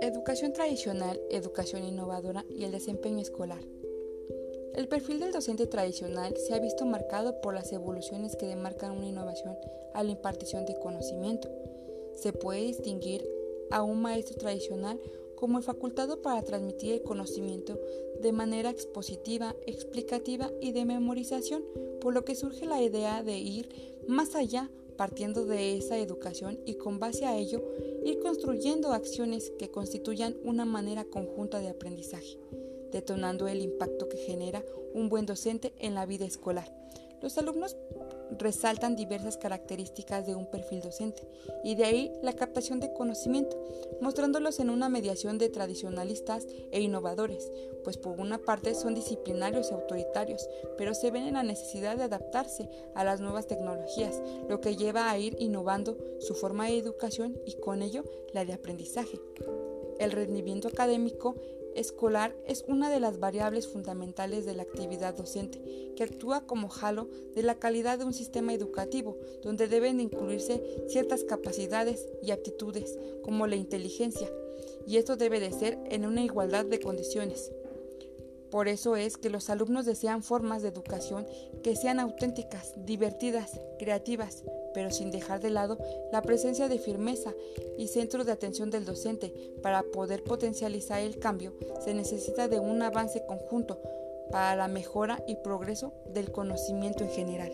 Educación tradicional, educación innovadora y el desempeño escolar. El perfil del docente tradicional se ha visto marcado por las evoluciones que demarcan una innovación a la impartición de conocimiento. Se puede distinguir a un maestro tradicional como el facultado para transmitir el conocimiento de manera expositiva, explicativa y de memorización, por lo que surge la idea de ir más allá partiendo de esa educación y con base a ello ir construyendo acciones que constituyan una manera conjunta de aprendizaje, detonando el impacto que genera un buen docente en la vida escolar. Los alumnos resaltan diversas características de un perfil docente y de ahí la captación de conocimiento, mostrándolos en una mediación de tradicionalistas e innovadores, pues por una parte son disciplinarios y autoritarios, pero se ven en la necesidad de adaptarse a las nuevas tecnologías, lo que lleva a ir innovando su forma de educación y con ello la de aprendizaje. El rendimiento académico escolar es una de las variables fundamentales de la actividad docente, que actúa como jalo de la calidad de un sistema educativo, donde deben incluirse ciertas capacidades y aptitudes, como la inteligencia, y esto debe de ser en una igualdad de condiciones. Por eso es que los alumnos desean formas de educación que sean auténticas, divertidas, creativas, pero sin dejar de lado la presencia de firmeza y centro de atención del docente. Para poder potencializar el cambio se necesita de un avance conjunto para la mejora y progreso del conocimiento en general.